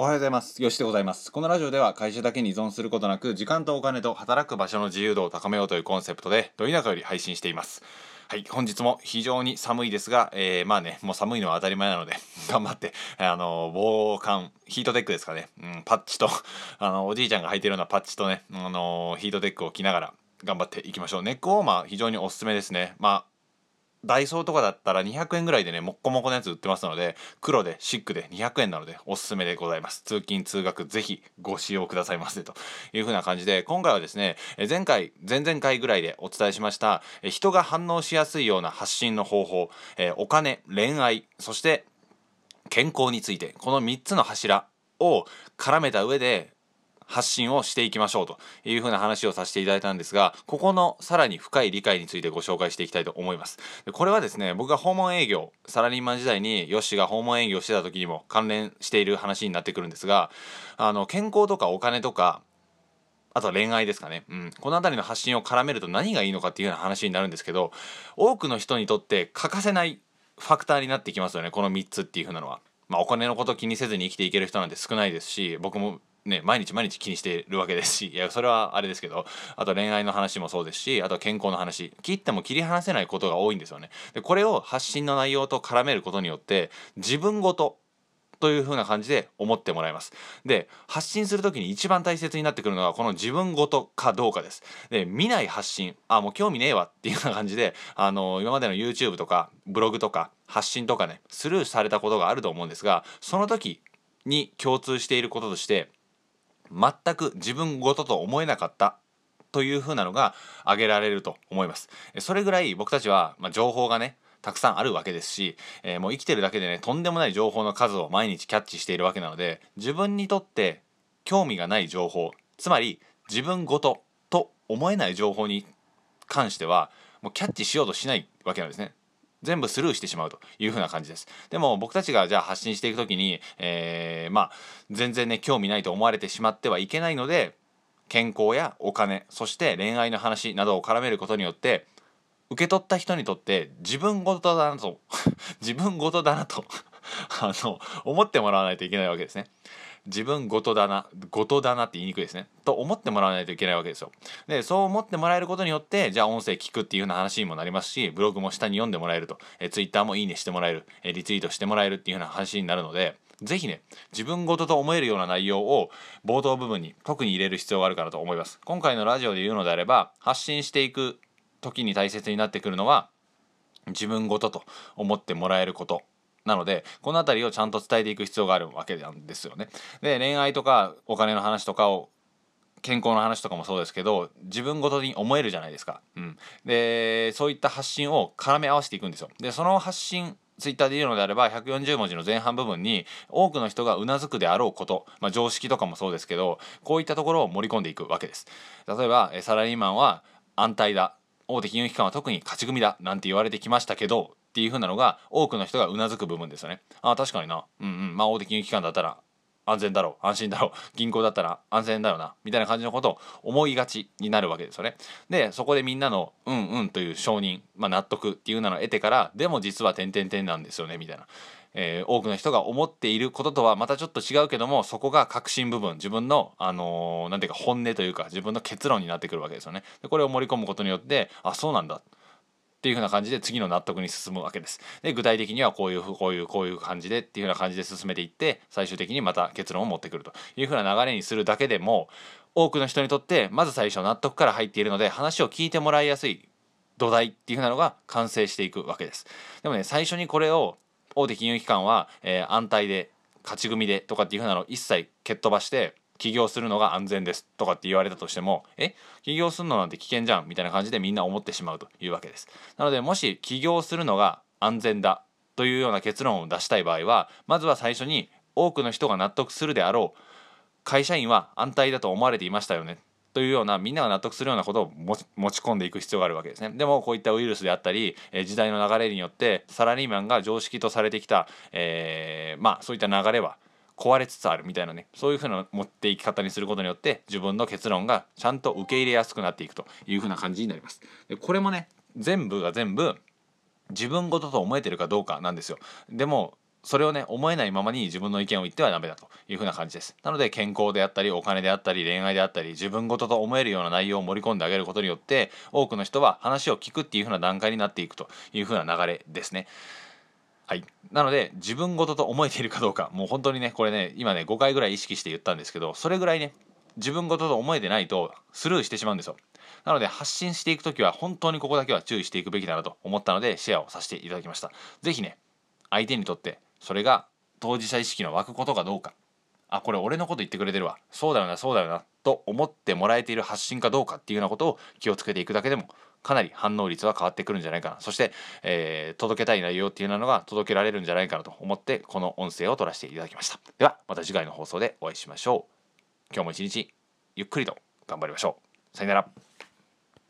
おはようございます。よしでございます。このラジオでは会社だけに依存することなく、時間とお金と働く場所の自由度を高めようというコンセプトで、ど田舎より配信しています。はい、本日も非常に寒いですが、えー、まあね、もう寒いのは当たり前なので、頑張って、あの、防寒、ヒートテックですかね、うん、パッチと、あの、おじいちゃんが履いてるようなパッチとね、あの、ヒートテックを着ながら、頑張っていきましょう。ネックウォーマー非常におすすめですね。まあダイソーとかだったら200円ぐらいでね、もっこもこのやつ売ってますので、黒でシックで200円なのでおすすめでございます。通勤通学ぜひご使用くださいませという風な感じで、今回はですね、前回、前々回ぐらいでお伝えしました、人が反応しやすいような発信の方法、お金、恋愛、そして健康について、この3つの柱を絡めた上で、発信をしていきましょうというふうな話をさせていただいたんですが、ここのさらに深い理解についてご紹介していきたいと思います。でこれはですね、僕が訪問営業、サラリーマン時代にヨッシーが訪問営業してた時にも関連している話になってくるんですが、あの、健康とかお金とか、あとは恋愛ですかね。うん。この辺りの発信を絡めると何がいいのかっていうような話になるんですけど、多くの人にとって欠かせないファクターになってきますよね、この3つっていう風なのは。まあ、お金のことを気にせずに生きていける人なんて少ないですし、僕もね、毎日毎日気にしてるわけですし、いや、それはあれですけど、あと恋愛の話もそうですし、あと健康の話、切っても切り離せないことが多いんですよね。で、これを発信の内容と絡めることによって、自分ごと、という風な感じで思ってもらいます。で、発信する時に一番大切になってくるのはこの自分ごとかどうかです。で、見ない発信、あ、もう興味ねえわっていうような感じで、あの、今までの YouTube とかブログとか発信とかね、スルーされたことがあると思うんですが、その時に共通していることとして、全く自分ごとと思えなかったというふうなのが挙げられると思います。それぐらい僕たちは、まあ、情報がねたくさんあるわけですし、えー、もう生きてるだけでねとんでもない情報の数を毎日キャッチしているわけなので自分にとって興味がない情報つまり自分ごとと思えない情報に関してはもうキャッチしようとしないわけなんですね。全部スルーしてしまうというふうな感じです。でも僕たちがじゃあ発信していく時に、えー、まあ全然ね興味ないと思われてしまってはいけないので健康やお金そして恋愛の話などを絡めることによって受け取った人にとって自分ごとだなと 自分ごとだなと あの思ってもらわないといけないわけですね。自分ごとだな、ごとだなって言いにくいですね。と思ってもらわないといけないわけですよ。で、そう思ってもらえることによって、じゃあ音声聞くっていうような話にもなりますし、ブログも下に読んでもらえると、え Twitter もいいねしてもらえる、えリツイートしてもらえるっていうような話になるので、ぜひね、自分ごとと思えるような内容を冒頭部分に特に入れる必要があるかなと思います。今回のラジオで言うのであれば、発信していく時に大切になってくるのは、自分ごとと思ってもらえることなので、この辺りをちゃんと伝えていく必要があるわけなんですよね。で、恋愛とかお金の話とかを健康の話とかもそうですけど自分ごとに思えるじゃないですか。うん、でそういった発信を絡め合わせていくんですよ。でその発信ツイッターで言うのであれば140文字の前半部分に多くの人がうなずくであろうこと、まあ、常識とかもそうですけどこういったところを盛り込んでいくわけです。例えばサラリーマンは安泰だ大手金融機関は特に勝ち組だなんて言われてきましたけどっていう風なのが多くの人がうなずく部分ですよね。ああ確かにな。うんうん。まあ大手金融機関だったら安全だろう安心だろう銀行だったら安全だよなみたいな感じのことを思いがちになるわけですよね。でそこでみんなの「うんうん」という承認、まあ、納得っていうのを得てからでも実は点々点なんですよねみたいな。えー、多くの人が思っていることとはまたちょっと違うけどもそこが核心部分自分のあのー、ていうか本音というか自分の結論になってくるわけですよね。でこれを盛り込むことによってあそうなんだっていう風な感じで次の納得に進むわけです。で具体的にはこういうこういうこういう感じでっていう風な感じで進めていって最終的にまた結論を持ってくるという風な流れにするだけでも多くの人にとってまず最初納得から入っているので話を聞いてもらいやすい土台っていう風なのが完成していくわけです。でもね最初にこれを大手金融機関は、えー、安泰で勝ち組でとかっていう風なのを一切蹴っ飛ばして起業するのが安全ですとかって言われたとしてもえ起業するのなんて危険じゃんみたいな感じでみんな思ってしまうというわけです。なのでもし起業するのが安全だというような結論を出したい場合はまずは最初に多くの人が納得するであろう会社員は安泰だと思われていましたよね。というようなみんなが納得するようなことを持ち込んでいく必要があるわけですね。でもこういったウイルスであったり、え時代の流れによってサラリーマンが常識とされてきた、えー、まあそういった流れは壊れつつあるみたいなねそういうふうな持っていき方にすることによって自分の結論がちゃんと受け入れやすくなっていくというふうな感じになります。でこれもね全部が全部自分ごとと思えてるかどうかなんですよ。でもそれをね思えないままに自分の意見を言ってはダメだというふうな感じです。なので健康であったりお金であったり恋愛であったり自分事と思えるような内容を盛り込んであげることによって多くの人は話を聞くっていうふうな段階になっていくというふうな流れですね。はい。なので自分事と思えているかどうかもう本当にねこれね今ね5回ぐらい意識して言ったんですけどそれぐらいね自分事と思えてないとスルーしてしまうんですよ。なので発信していく時は本当にここだけは注意していくべきだなと思ったのでシェアをさせていただきました。是非ね相手にとってそれが当事者意識の湧くことかどうか。あこれ俺のこと言ってくれてるわ。そうだよなそうだよなと思ってもらえている発信かどうかっていうようなことを気をつけていくだけでもかなり反応率は変わってくるんじゃないかな。そして、えー、届けたい内容っていうのが届けられるんじゃないかなと思ってこの音声を取らせていただきました。ではまた次回の放送でお会いしましょう。今日も一日ゆっくりと頑張りましょう。さよなら。